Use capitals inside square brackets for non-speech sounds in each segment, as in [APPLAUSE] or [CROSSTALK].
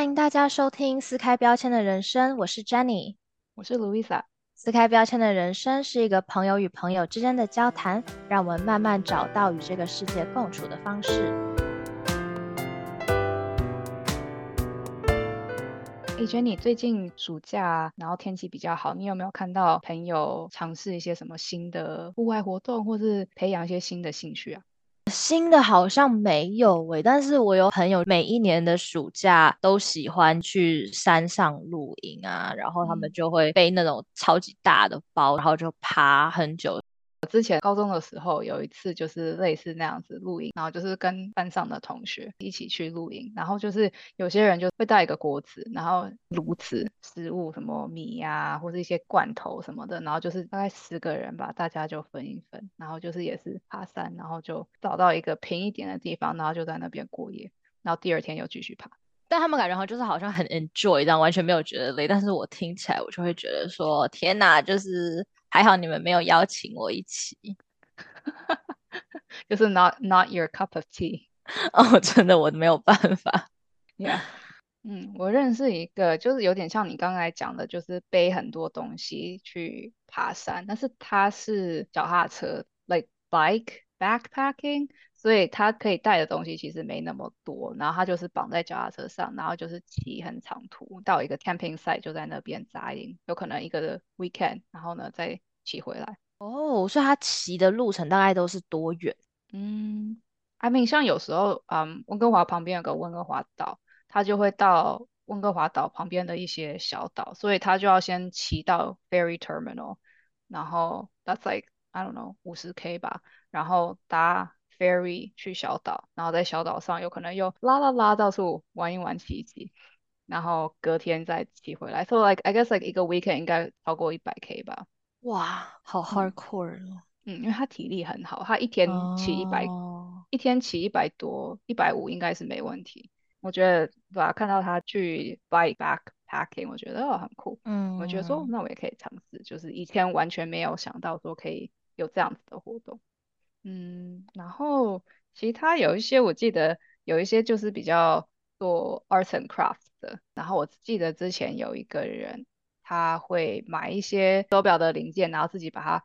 欢迎大家收听撕开标签的人生，我是 Jenny，我是 Louisa。撕开标签的人生是一个朋友与朋友之间的交谈，让我们慢慢找到与这个世界共处的方式。哎，Jenny，最近暑假，然后天气比较好，你有没有看到朋友尝试一些什么新的户外活动，或是培养一些新的兴趣啊？新的好像没有诶，但是我有朋友每一年的暑假都喜欢去山上露营啊，然后他们就会背那种超级大的包，然后就爬很久。我之前高中的时候有一次就是类似那样子露营，然后就是跟班上的同学一起去露营，然后就是有些人就会带一个锅子，然后炉子、食物什么米呀，或者一些罐头什么的，然后就是大概十个人吧，大家就分一分，然后就是也是爬山，然后就找到一个平一点的地方，然后就在那边过夜，然后第二天又继续爬。但他们感觉好像就是好像很 enjoy 这样，完全没有觉得累，但是我听起来我就会觉得说天哪，就是。还好你们没有邀请我一起，[LAUGHS] 就是 not not your cup of tea。[LAUGHS] 哦，真的我没有办法。Yeah，嗯，我认识一个，就是有点像你刚才讲的，就是背很多东西去爬山，但是他是脚踏车，like bike backpacking。所以他可以带的东西其实没那么多，然后他就是绑在脚踏车上，然后就是骑很长途到一个 camping site 就在那边扎营，有可能一个 weekend，然后呢再骑回来。哦，所以他骑的路程大概都是多远？嗯，I mean 像有时候，嗯，温哥华旁边有个温哥华岛，他就会到温哥华岛旁边的一些小岛，所以他就要先骑到 ferry terminal，然后 that's like I don't know 五十 k 吧，然后搭。Ferry 去小岛，然后在小岛上有可能又拉拉拉到处玩一玩骑一骑，然后隔天再骑回来。So like I guess like 一个 weekend 应该超过一百 k 吧。哇，好 hardcore 哦。嗯，因为他体力很好，他一天骑一百，一天骑一百多，一百五应该是没问题。我觉得对吧？看到他去 bike backpacking，我觉得哦很酷。嗯，我觉得说那我也可以尝试，就是以前完全没有想到说可以有这样子的活动。嗯，然后其他有一些，我记得有一些就是比较做 arts and crafts 的。然后我记得之前有一个人，他会买一些手表的零件，然后自己把它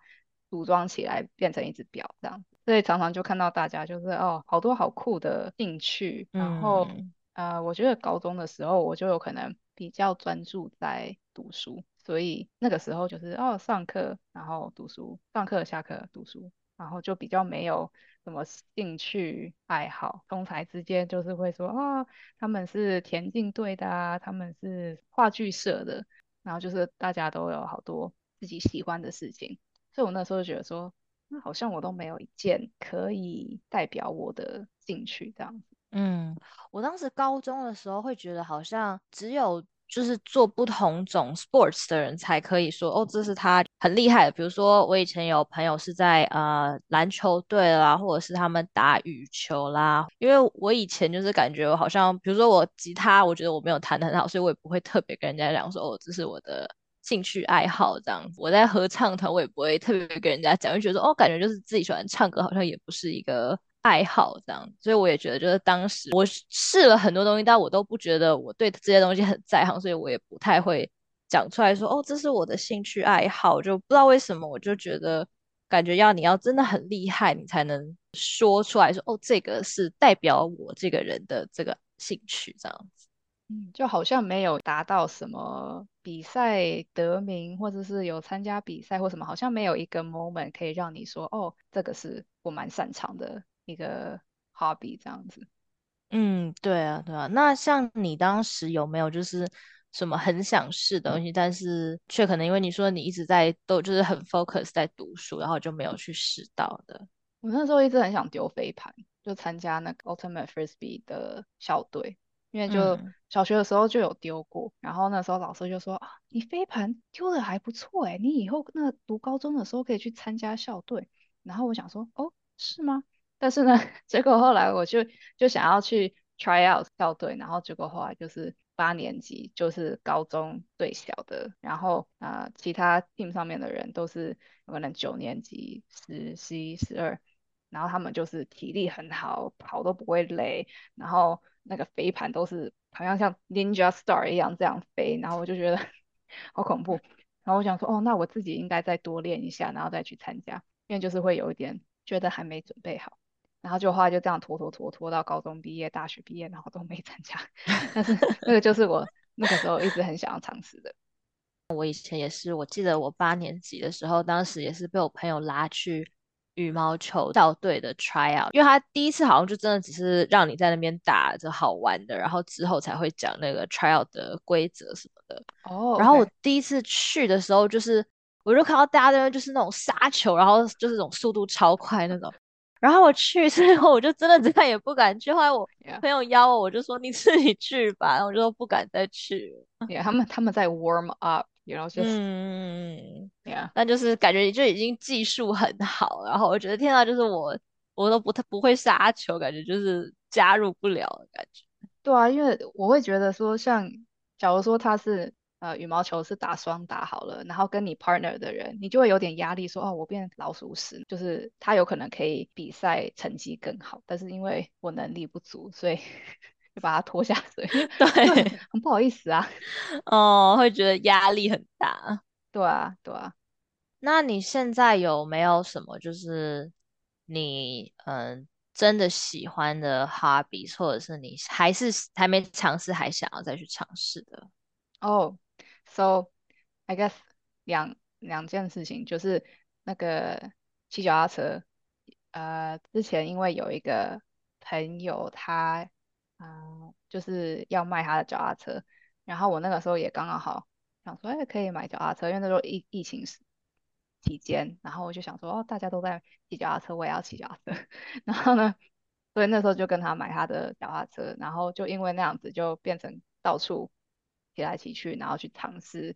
组装起来变成一只表这样子。所以常常就看到大家就是哦，好多好酷的兴趣。然后呃，我觉得高中的时候我就有可能比较专注在读书，所以那个时候就是哦，上课然后读书，上课下课读书。然后就比较没有什么兴趣爱好，同才之间就是会说啊，他们是田径队的啊，他们是话剧社的，然后就是大家都有好多自己喜欢的事情，所以我那时候就觉得说，那好像我都没有一件可以代表我的兴趣这样子。嗯，我当时高中的时候会觉得好像只有。就是做不同种 sports 的人才可以说哦，这是他很厉害的。比如说，我以前有朋友是在呃篮球队啦，或者是他们打羽球啦。因为我以前就是感觉我好像，比如说我吉他，我觉得我没有弹得很好，所以我也不会特别跟人家讲说哦，这是我的兴趣爱好这样子。我在合唱团，我也不会特别跟人家讲，就觉得哦，感觉就是自己喜欢唱歌，好像也不是一个。爱好这样，所以我也觉得，就是当时我试了很多东西，但我都不觉得我对这些东西很在行，所以我也不太会讲出来说，哦，这是我的兴趣爱好，就不知道为什么，我就觉得感觉要你要真的很厉害，你才能说出来说，哦，这个是代表我这个人的这个兴趣这样子。嗯，就好像没有达到什么比赛得名，或者是有参加比赛或什么，好像没有一个 moment 可以让你说，哦，这个是我蛮擅长的。一个 hobby 这样子，嗯，对啊，对啊。那像你当时有没有就是什么很想试的东西，但是却可能因为你说你一直在都就是很 focus 在读书，然后就没有去试到的？我那时候一直很想丢飞盘，就参加那个 ultimate frisbee 的校队，因为就小学的时候就有丢过，然后那时候老师就说啊，你飞盘丢的还不错哎，你以后那读高中的时候可以去参加校队。然后我想说，哦，是吗？但是呢，[LAUGHS] 结果后来我就就想要去 try out 校队，然后结果后来就是八年级就是高中最小的，然后啊其他 team 上面的人都是可能九年级、十、十一、十二，然后他们就是体力很好，跑都不会累，然后那个飞盘都是好像像 Ninja Star 一样这样飞，然后我就觉得 [LAUGHS] 好恐怖。然后我想说，哦，那我自己应该再多练一下，然后再去参加，因为就是会有一点觉得还没准备好。然后就后来就这样拖拖拖拖到高中毕业、大学毕业，然后都没参加。[LAUGHS] 但是 [LAUGHS] 那个就是我那个时候一直很想要尝试的。我以前也是，我记得我八年级的时候，当时也是被我朋友拉去羽毛球校队的 try out，因为他第一次好像就真的只是让你在那边打着好玩的，然后之后才会讲那个 try out 的规则什么的。哦。然后我第一次去的时候，就是我就看到大家在那就是那种杀球，然后就是那种速度超快那种。然后我去之后，[LAUGHS] 我就真的再也不敢去。后来我朋友邀我，我就说你自己去吧。然后我就说不敢再去他们他们在 warm up，然后 [LAUGHS] 就嗯，Yeah，但就是感觉就已经技术很好。然后我觉得天啊，就是我我都不太不会杀球，感觉就是加入不了的感觉。对啊，因为我会觉得说，像假如说他是。呃，羽毛球是打双打好了，然后跟你 partner 的人，你就会有点压力，说哦，我变老鼠屎，就是他有可能可以比赛成绩更好，但是因为我能力不足，所以 [LAUGHS] 就把他拖下水。[LAUGHS] 对，很不好意思啊。[LAUGHS] 哦，会觉得压力很大。对啊，对啊。那你现在有没有什么就是你嗯真的喜欢的 hobby，或者是你还是还没尝试，还想要再去尝试的？哦。So I guess 两两件事情就是那个骑脚踏车，呃，之前因为有一个朋友他，嗯，就是要卖他的脚踏车，然后我那个时候也刚刚好想说，哎，可以买脚踏车，因为那时候疫疫情期间，然后我就想说，哦，大家都在骑脚踏车，我也要骑脚踏车，[LAUGHS] 然后呢，所以那时候就跟他买他的脚踏车，然后就因为那样子就变成到处。骑来骑去，然后去尝试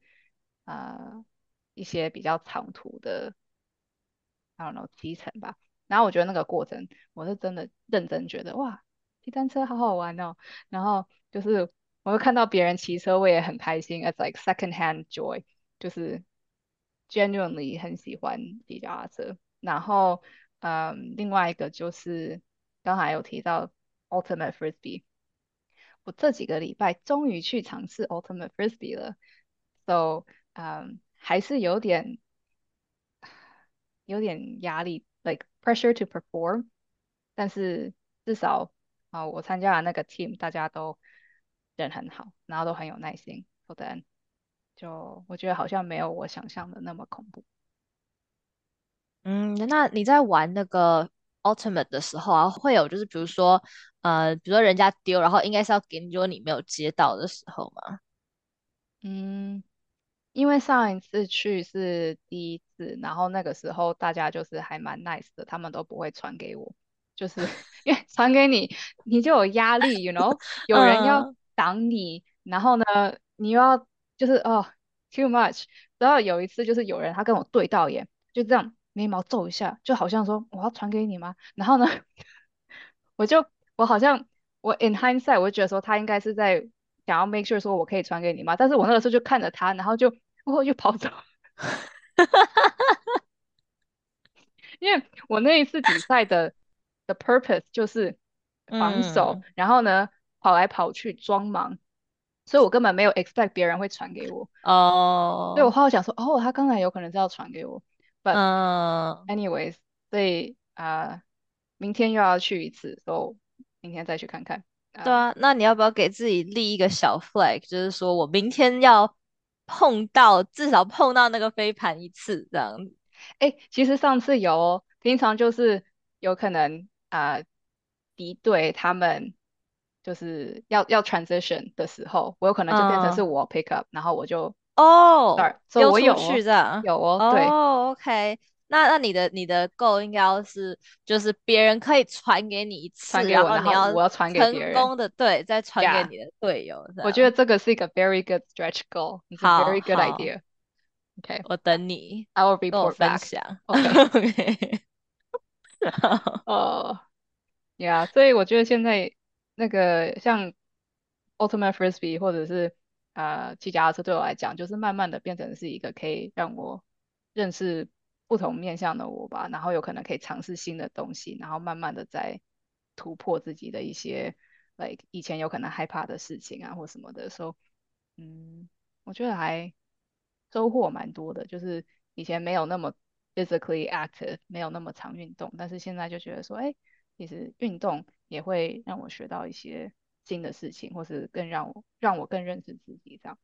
呃一些比较长途的，I don't know 骑乘吧。然后我觉得那个过程，我是真的认真觉得哇，骑单车好好玩哦。然后就是我会看到别人骑车，我也很开心，as like second hand joy，就是 genuinely 很喜欢骑脚踏车。然后嗯，另外一个就是刚才有提到 ultimate frisbee。我这几个礼拜终于去尝试 Ultimate Frisbee 了，so 嗯还是有点有点压力，like pressure to perform，但是至少啊我参加的那个 team 大家都人很好，然后都很有耐心，so then 就我觉得好像没有我想象的那么恐怖。嗯，那你在玩那个 Ultimate 的时候啊，会有就是比如说。呃，比如说人家丢，然后应该是要给你，如果你没有接到的时候嘛。嗯，因为上一次去是第一次，然后那个时候大家就是还蛮 nice 的，他们都不会传给我，就是 [LAUGHS] 因为传给你，你就有压力，you know，[LAUGHS] 有人要挡你，然后呢，你又要就是哦 too much，然后有一次就是有人他跟我对到眼，就这样眉毛皱一下，就好像说我要传给你吗？然后呢，[LAUGHS] 我就。我好像我 in hindsight 我就觉得说他应该是在想要 make sure 说我可以传给你吗，但是我那个时候就看着他，然后就我就跑走，[LAUGHS] 因为我那一次比赛的的 purpose 就是防守，然后呢跑来跑去装忙，所以我根本没有 expect 别人会传给我哦，所以我后来想说哦，他刚才有可能是要传给我，but anyways，所以啊，明天又要去一次，so。明天再去看看。对啊，那你要不要给自己立一个小 flag，就是说我明天要碰到至少碰到那个飞盘一次这样子？哎，其实上次有，平常就是有可能啊，敌对他们就是要要 transition 的时候，我有可能就变成是我 pick up，然后我就哦，所以我有去这样有哦，对，OK。那那你的你的 goal 应该要是就是别人可以传给你一次，然后你要我要传给别人，成功的对，再传给你的队友。我觉得这个是一个 very good stretch goal，好，very good idea。OK，我等你，I will report 分享。OK，[LAUGHS] [LAUGHS] 哦，Yeah，所以我觉得现在那个像 ultimate frisbee 或者是呃骑脚踏车对我来讲，就是慢慢的变成是一个可以让我认识。不同面向的我吧，然后有可能可以尝试新的东西，然后慢慢的在突破自己的一些 like 以前有可能害怕的事情啊或什么的，所以嗯，我觉得还收获蛮多的，就是以前没有那么 physically active，没有那么常运动，但是现在就觉得说，哎，其实运动也会让我学到一些新的事情，或是更让我让我更认识自己这样。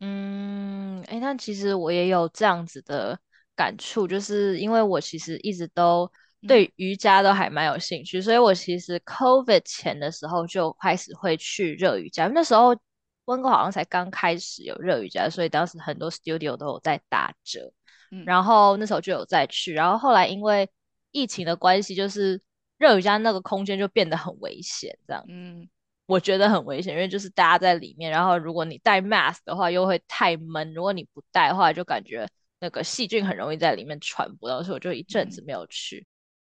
嗯，哎，但其实我也有这样子的感触，就是因为我其实一直都对瑜伽都还蛮有兴趣，所以我其实 COVID 前的时候就开始会去热瑜伽，那时候温哥好像才刚开始有热瑜伽，所以当时很多 studio 都有在打折，然后那时候就有再去，然后后来因为疫情的关系，就是热瑜伽那个空间就变得很危险，这样。嗯。我觉得很危险，因为就是大家在里面，然后如果你戴 mask 的话，又会太闷；如果你不戴的话，就感觉那个细菌很容易在里面传播。所以我就一阵子没有去。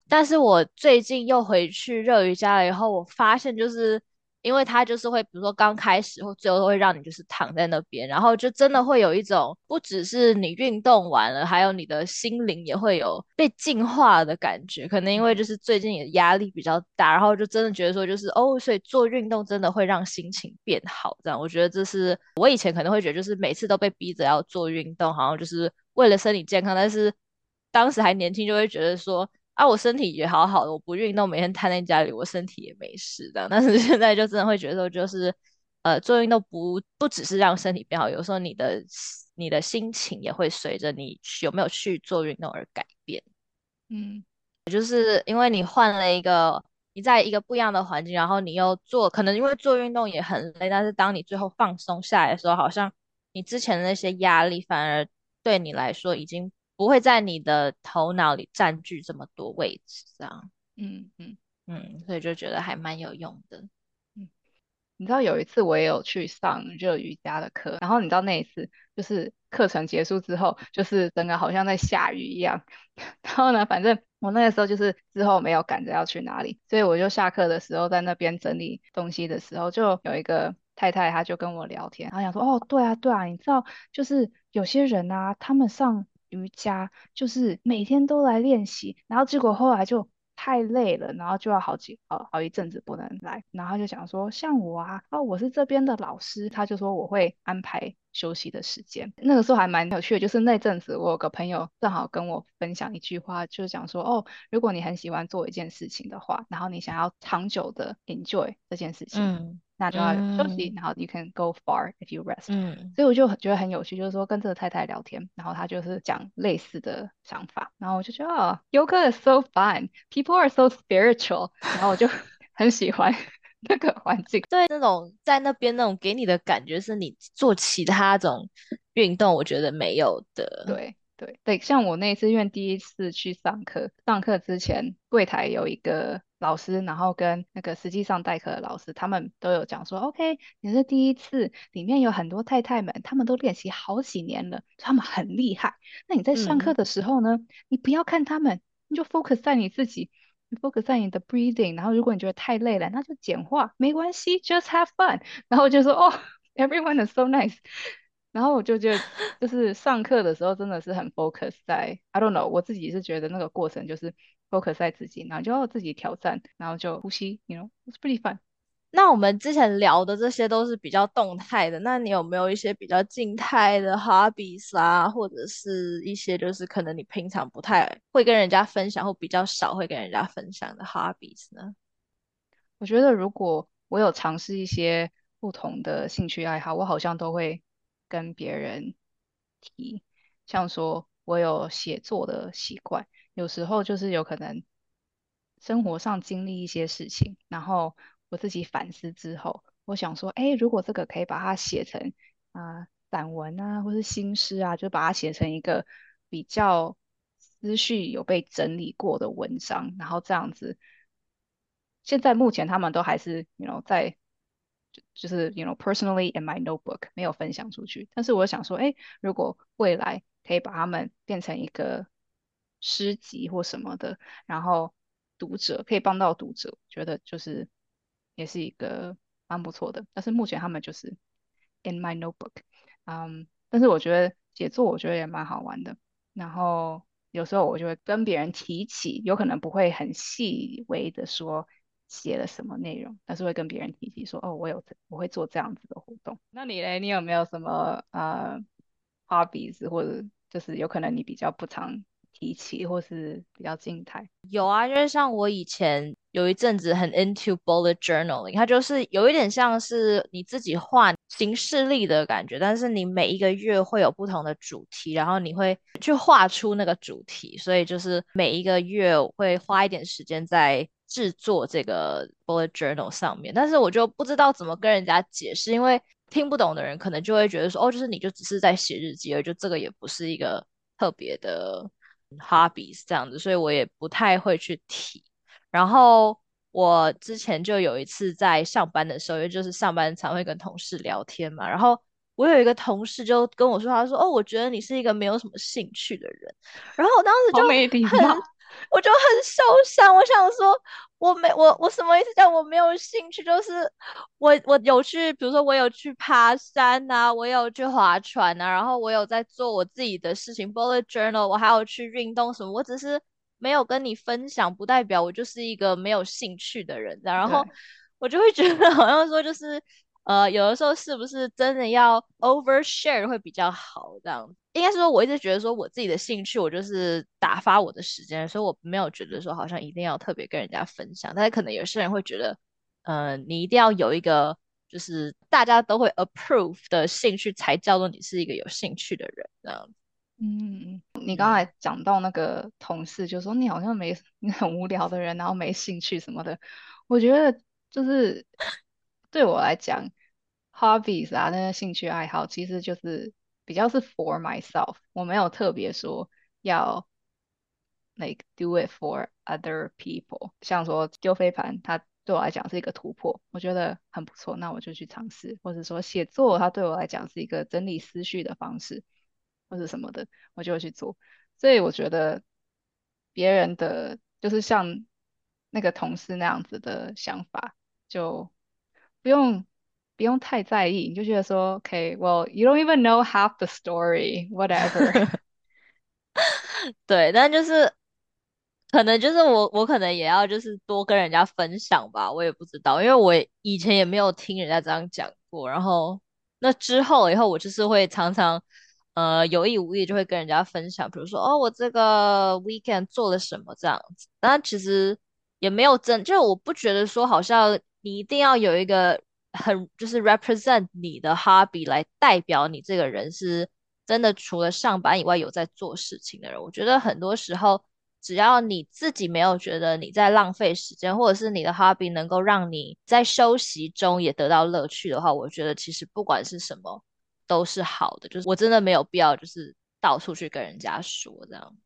但是我最近又回去热瑜伽了以后，我发现就是。因为它就是会，比如说刚开始或最后都会让你就是躺在那边，然后就真的会有一种不只是你运动完了，还有你的心灵也会有被净化的感觉。可能因为就是最近也压力比较大，然后就真的觉得说就是哦，所以做运动真的会让心情变好。这样，我觉得这是我以前可能会觉得就是每次都被逼着要做运动，好像就是为了身体健康，但是当时还年轻就会觉得说。啊，我身体也好好的，我不运动，每天瘫在家里，我身体也没事的。但是现在就真的会觉得，就是，呃，做运动不不只是让身体变好，有时候你的你的心情也会随着你有没有去做运动而改变。嗯，就是因为你换了一个，你在一个不一样的环境，然后你又做，可能因为做运动也很累，但是当你最后放松下来的时候，好像你之前的那些压力反而对你来说已经。不会在你的头脑里占据这么多位置，这样，嗯嗯嗯，所以就觉得还蛮有用的。嗯，你知道有一次我也有去上热瑜伽的课，然后你知道那一次就是课程结束之后，就是整个好像在下雨一样。[LAUGHS] 然后呢，反正我那个时候就是之后没有赶着要去哪里，所以我就下课的时候在那边整理东西的时候，就有一个太太，她就跟我聊天，她想说，哦，对啊，对啊，你知道，就是有些人啊，他们上。瑜伽就是每天都来练习，然后结果后来就太累了，然后就要好几好好一阵子不能来，然后就想说像我啊，哦我是这边的老师，他就说我会安排休息的时间。那个时候还蛮有趣的，就是那阵子我有个朋友正好跟我分享一句话，就是讲说哦，如果你很喜欢做一件事情的话，然后你想要长久的 enjoy 这件事情。那就要休息，然后 you can go far if you rest。嗯，所以我就觉得很有趣，就是说跟这个太太聊天，然后她就是讲类似的想法，然后我就觉得哦，yoga is so fun，people are so spiritual，然后我就 [LAUGHS] 很喜欢那个环境。对，那种在那边那种给你的感觉是你做其他种运动，我觉得没有的。对对对，像我那次因为第一次去上课，上课之前柜台有一个。老师，然后跟那个实际上代课的老师，他们都有讲说，OK，你是第一次，里面有很多太太们，他们都练习好几年了，他们很厉害。那你在上课的时候呢，你不要看他们，你就 focus 在你自己，你 focus 在你的 breathing。然后如果你觉得太累了，那就简化，没关系，just have fun。然后我就说，哦，everyone is so nice。然后我就觉得，就是上课的时候真的是很 [LAUGHS] focus 在，I don't know，我自己是觉得那个过程就是 focus 在自己，然后就要自己挑战，然后就呼吸，you know，it's pretty fun。 那我们之前聊的这些都是比较动态的，那你有没有一些比较静态的 hobbies 啊，或者是一些就是可能你平常不太会跟人家分享，或比较少会跟人家分享的 hobbies 呢？我觉得如果我有尝试一些不同的兴趣爱好，我好像都会。跟别人提，像说我有写作的习惯，有时候就是有可能生活上经历一些事情，然后我自己反思之后，我想说，哎，如果这个可以把它写成啊散文啊，或是新诗啊，就把它写成一个比较思绪有被整理过的文章，然后这样子，现在目前他们都还是，you know 在。就就是 you know personally in my notebook 没有分享出去，但是我想说，哎，如果未来可以把它们变成一个诗集或什么的，然后读者可以帮到读者，觉得就是也是一个蛮不错的。但是目前他们就是 in my notebook，嗯，但是我觉得写作我觉得也蛮好玩的。然后有时候我就会跟别人提起，有可能不会很细微的说。写了什么内容，但是会跟别人提起说，哦，我有我会做这样子的活动。那你嘞，你有没有什么呃 hobbies 或者就是有可能你比较不常提起，或是比较静态？有啊，因为像我以前有一阵子很 into bullet journaling，它就是有一点像是你自己画行事历的感觉，但是你每一个月会有不同的主题，然后你会去画出那个主题，所以就是每一个月会花一点时间在。制作这个 bullet journal 上面，但是我就不知道怎么跟人家解释，因为听不懂的人可能就会觉得说，哦，就是你就只是在写日记，而就这个也不是一个特别的 hobbies 这样子，所以我也不太会去提。然后我之前就有一次在上班的时候，也就是上班常会跟同事聊天嘛，然后我有一个同事就跟我说，他说，哦，我觉得你是一个没有什么兴趣的人，然后我当时就很。[LAUGHS] 我就很受伤，我想说，我没我我什么意思？叫我没有兴趣，就是我我有去，比如说我有去爬山呐，我有去划船呐，然后我有在做我自己的事情，bullet journal，我还有去运动什么，我只是没有跟你分享，不代表我就是一个没有兴趣的人。然后我就会觉得好像说就是。呃，有的时候是不是真的要 overshare 会比较好？这样应该是说，我一直觉得说我自己的兴趣，我就是打发我的时间，所以我没有觉得说好像一定要特别跟人家分享。但是可能有些人会觉得，呃，你一定要有一个就是大家都会 approve 的兴趣，才叫做你是一个有兴趣的人。这样，嗯，你刚才讲到那个同事，就说你好像没 [LAUGHS] 你很无聊的人，然后没兴趣什么的，我觉得就是对我来讲。hobbies 啊，那些兴趣爱好其实就是比较是 for myself，我没有特别说要 like do it for other people。像说丢飞盘，它对我来讲是一个突破，我觉得很不错，那我就去尝试。或者说写作，它对我来讲是一个整理思绪的方式，或者什么的，我就会去做。所以我觉得别人的就是像那个同事那样子的想法，就不用。不用太在意，你就觉得说，OK，Well，you don't even know half the story，whatever。[LAUGHS] [LAUGHS] 对，但就是可能就是我，我可能也要就是多跟人家分享吧，我也不知道，因为我以前也没有听人家这样讲过。然后那之后以后，我就是会常常呃有意无意就会跟人家分享，比如说哦，我这个 weekend 做了什么这样子。但其实也没有真，就我不觉得说好像你一定要有一个。很就是 represent 你的 hobby 来代表你这个人是真的除了上班以外有在做事情的人。我觉得很多时候，只要你自己没有觉得你在浪费时间，或者是你的 hobby 能够让你在休息中也得到乐趣的话，我觉得其实不管是什么都是好的。就是我真的没有必要就是到处去跟人家说这样。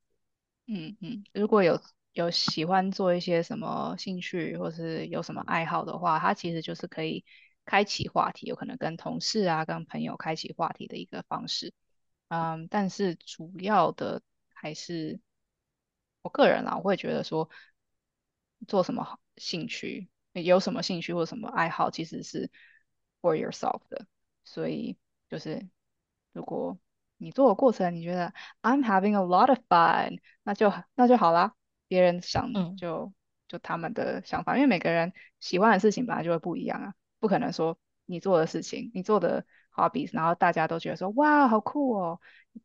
嗯嗯，如果有有喜欢做一些什么兴趣或是有什么爱好的话，它其实就是可以。开启话题，有可能跟同事啊、跟朋友开启话题的一个方式，嗯，但是主要的还是我个人啊，我会觉得说，做什么兴趣，有什么兴趣或什么爱好，其实是 for yourself 的。所以就是如果你做的过程，你觉得 I'm having a lot of fun，那就那就好啦。别人想就就他们的想法，因为每个人喜欢的事情本来就会不一样啊。不可能说你做的事情，你做的 hobbies，然后大家都觉得说哇好酷哦，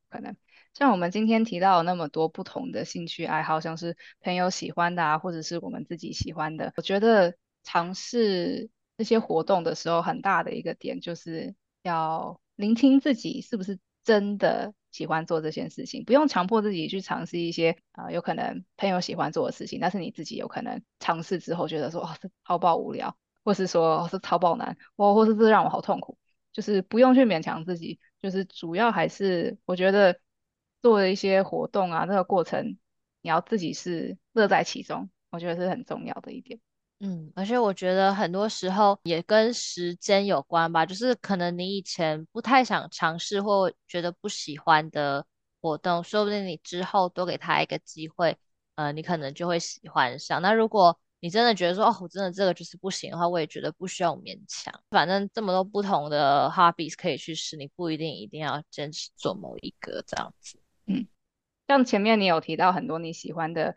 可能像我们今天提到那么多不同的兴趣爱好，像是朋友喜欢的啊，或者是我们自己喜欢的，我觉得尝试这些活动的时候，很大的一个点就是要聆听自己是不是真的喜欢做这件事情，不用强迫自己去尝试一些啊有可能朋友喜欢做的事情，但是你自己有可能尝试之后觉得说哇这超爆无聊。或是说哦，是超爆难，或或是这让我好痛苦，就是不用去勉强自己，就是主要还是我觉得做一些活动啊，这个过程你要自己是乐在其中，我觉得是很重要的一点。嗯，而且我觉得很多时候也跟时间有关吧，就是可能你以前不太想尝试或觉得不喜欢的活动，说不定你之后多给他一个机会，呃，你可能就会喜欢上。那如果你真的觉得说哦，我真的这个就是不行的话，我也觉得不需要勉强。反正这么多不同的 hobbies 可以去试，你不一定一定要坚持做某一个这样子。嗯，像前面你有提到很多你喜欢的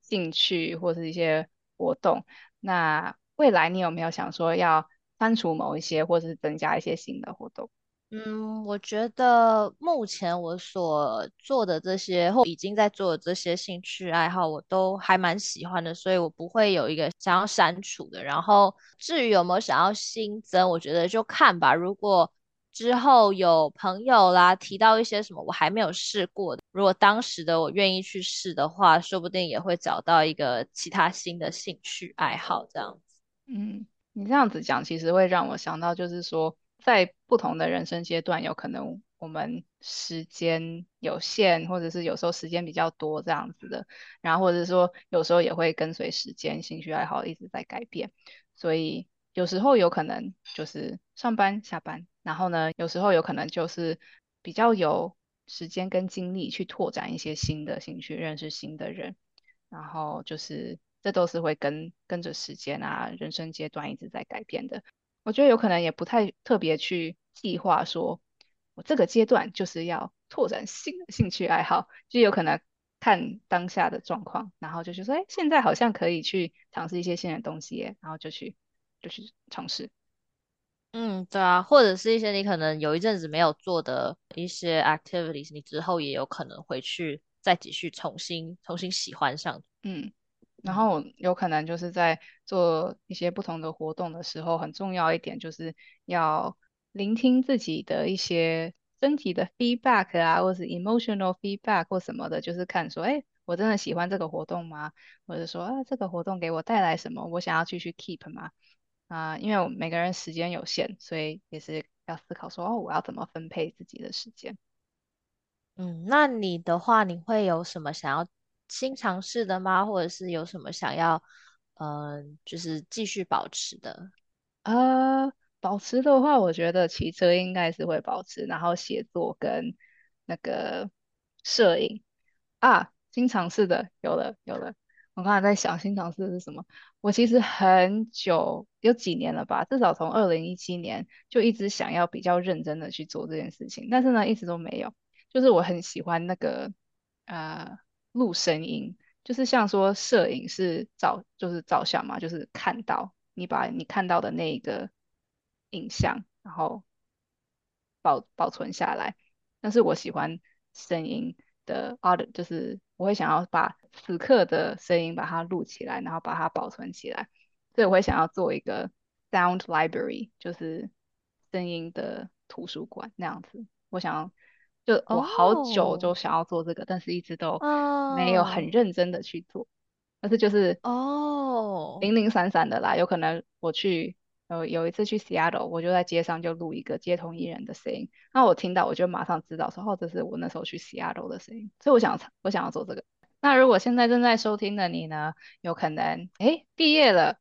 兴趣或是一些活动，那未来你有没有想说要删除某一些，或者是增加一些新的活动？嗯，我觉得目前我所做的这些或已经在做的这些兴趣爱好，我都还蛮喜欢的，所以我不会有一个想要删除的。然后至于有没有想要新增，我觉得就看吧。如果之后有朋友啦提到一些什么我还没有试过的，如果当时的我愿意去试的话，说不定也会找到一个其他新的兴趣爱好这样子。嗯，你这样子讲，其实会让我想到，就是说。在不同的人生阶段，有可能我们时间有限，或者是有时候时间比较多这样子的，然后或者说有时候也会跟随时间，兴趣爱好一直在改变，所以有时候有可能就是上班下班，然后呢，有时候有可能就是比较有时间跟精力去拓展一些新的兴趣，认识新的人，然后就是这都是会跟跟着时间啊，人生阶段一直在改变的。我觉得有可能也不太特别去计划，说我这个阶段就是要拓展新的兴趣爱好，就有可能看当下的状况，然后就是说，哎，现在好像可以去尝试一些新的东西，然后就去就去尝试。嗯，对啊，或者是一些你可能有一阵子没有做的一些 activities，你之后也有可能回去再继续重新重新喜欢上。嗯。然后有可能就是在做一些不同的活动的时候，很重要一点就是要聆听自己的一些身体的 feedback 啊，或是 emotional feedback 或什么的，就是看说，哎，我真的喜欢这个活动吗？或者说，啊，这个活动给我带来什么？我想要继续 keep 吗？啊，因为我们每个人时间有限，所以也是要思考说，哦，我要怎么分配自己的时间？嗯，那你的话，你会有什么想要？新尝试的吗？或者是有什么想要，嗯，就是继续保持的？呃，保持的话，我觉得骑车应该是会保持，然后写作跟那个摄影啊，新尝试的有了有了。我刚才在想新尝试是什么？我其实很久有几年了吧，至少从二零一七年就一直想要比较认真的去做这件事情，但是呢，一直都没有。就是我很喜欢那个呃。录声音，就是像说摄影是照，就是照相嘛，就是看到你把你看到的那一个影像，然后保保存下来。但是我喜欢声音的 art，就是我会想要把此刻的声音把它录起来，然后把它保存起来。所以我会想要做一个 sound library，就是声音的图书馆那样子。我想要。就我好久就想要做这个，但是一直都没有很认真的去做。但是就是哦，零零散散的啦。有可能我去有有一次去 Seattle，我就在街上就录一个街头艺人的声音。那我听到，我就马上知道说，哦，这是我那时候去 Seattle 的声音。所以我想我想要做这个。那如果现在正在收听的你呢，有可能哎毕业了，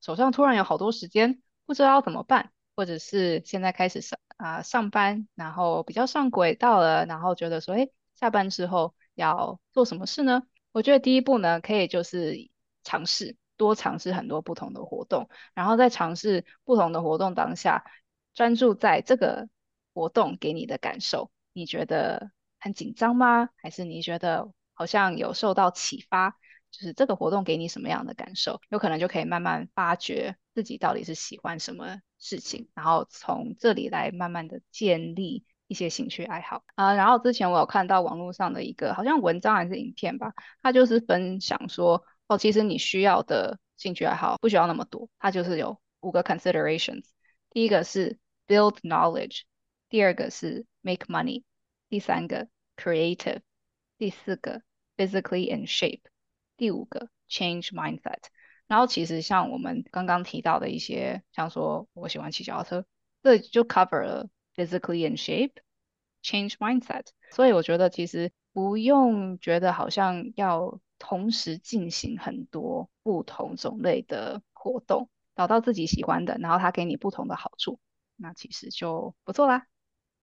手上突然有好多时间，不知道怎么办。或者是现在开始上啊上班，然后比较上轨道了，然后觉得说，哎，下班之后要做什么事呢？我觉得第一步呢，可以就是尝试多尝试很多不同的活动，然后在尝试不同的活动当下，专注在这个活动给你的感受。你觉得很紧张吗？还是你觉得好像有受到启发？就是这个活动给你什么样的感受？有可能就可以慢慢发掘自己到底是喜欢什么。事情，然后从这里来慢慢的建立一些兴趣爱好啊。然后之前我有看到网络上的一个好像文章还是影片吧，它就是分享说，哦，其实你需要的兴趣爱好不需要那么多，它就是有五个 considerations。第一个是 build knowledge，第二个是 make money，第三个 creative，第四个 physically in shape，第五个 change mindset。然后其实像我们刚刚提到的一些，像说我喜欢骑脚踏车，这就 cover 了 physically in shape, change mindset。所以我觉得其实不用觉得好像要同时进行很多不同种类的活动，找到自己喜欢的，然后它给你不同的好处，那其实就不错啦。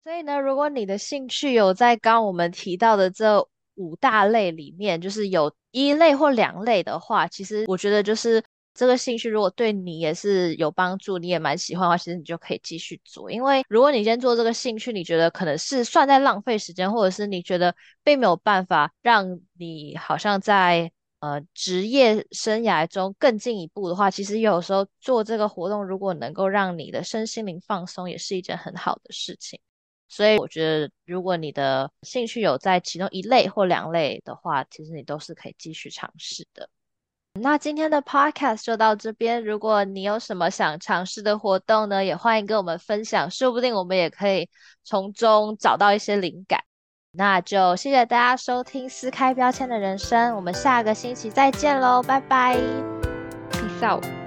所以呢，如果你的兴趣有在刚我们提到的这五大类里面，就是有。一类或两类的话，其实我觉得就是这个兴趣，如果对你也是有帮助，你也蛮喜欢的话，其实你就可以继续做。因为如果你先做这个兴趣，你觉得可能是算在浪费时间，或者是你觉得并没有办法让你好像在呃职业生涯中更进一步的话，其实有时候做这个活动，如果能够让你的身心灵放松，也是一件很好的事情。所以我觉得，如果你的兴趣有在其中一类或两类的话，其实你都是可以继续尝试的。那今天的 podcast 就到这边。如果你有什么想尝试的活动呢，也欢迎跟我们分享，说不定我们也可以从中找到一些灵感。那就谢谢大家收听撕开标签的人生，我们下个星期再见喽，拜拜，peace out。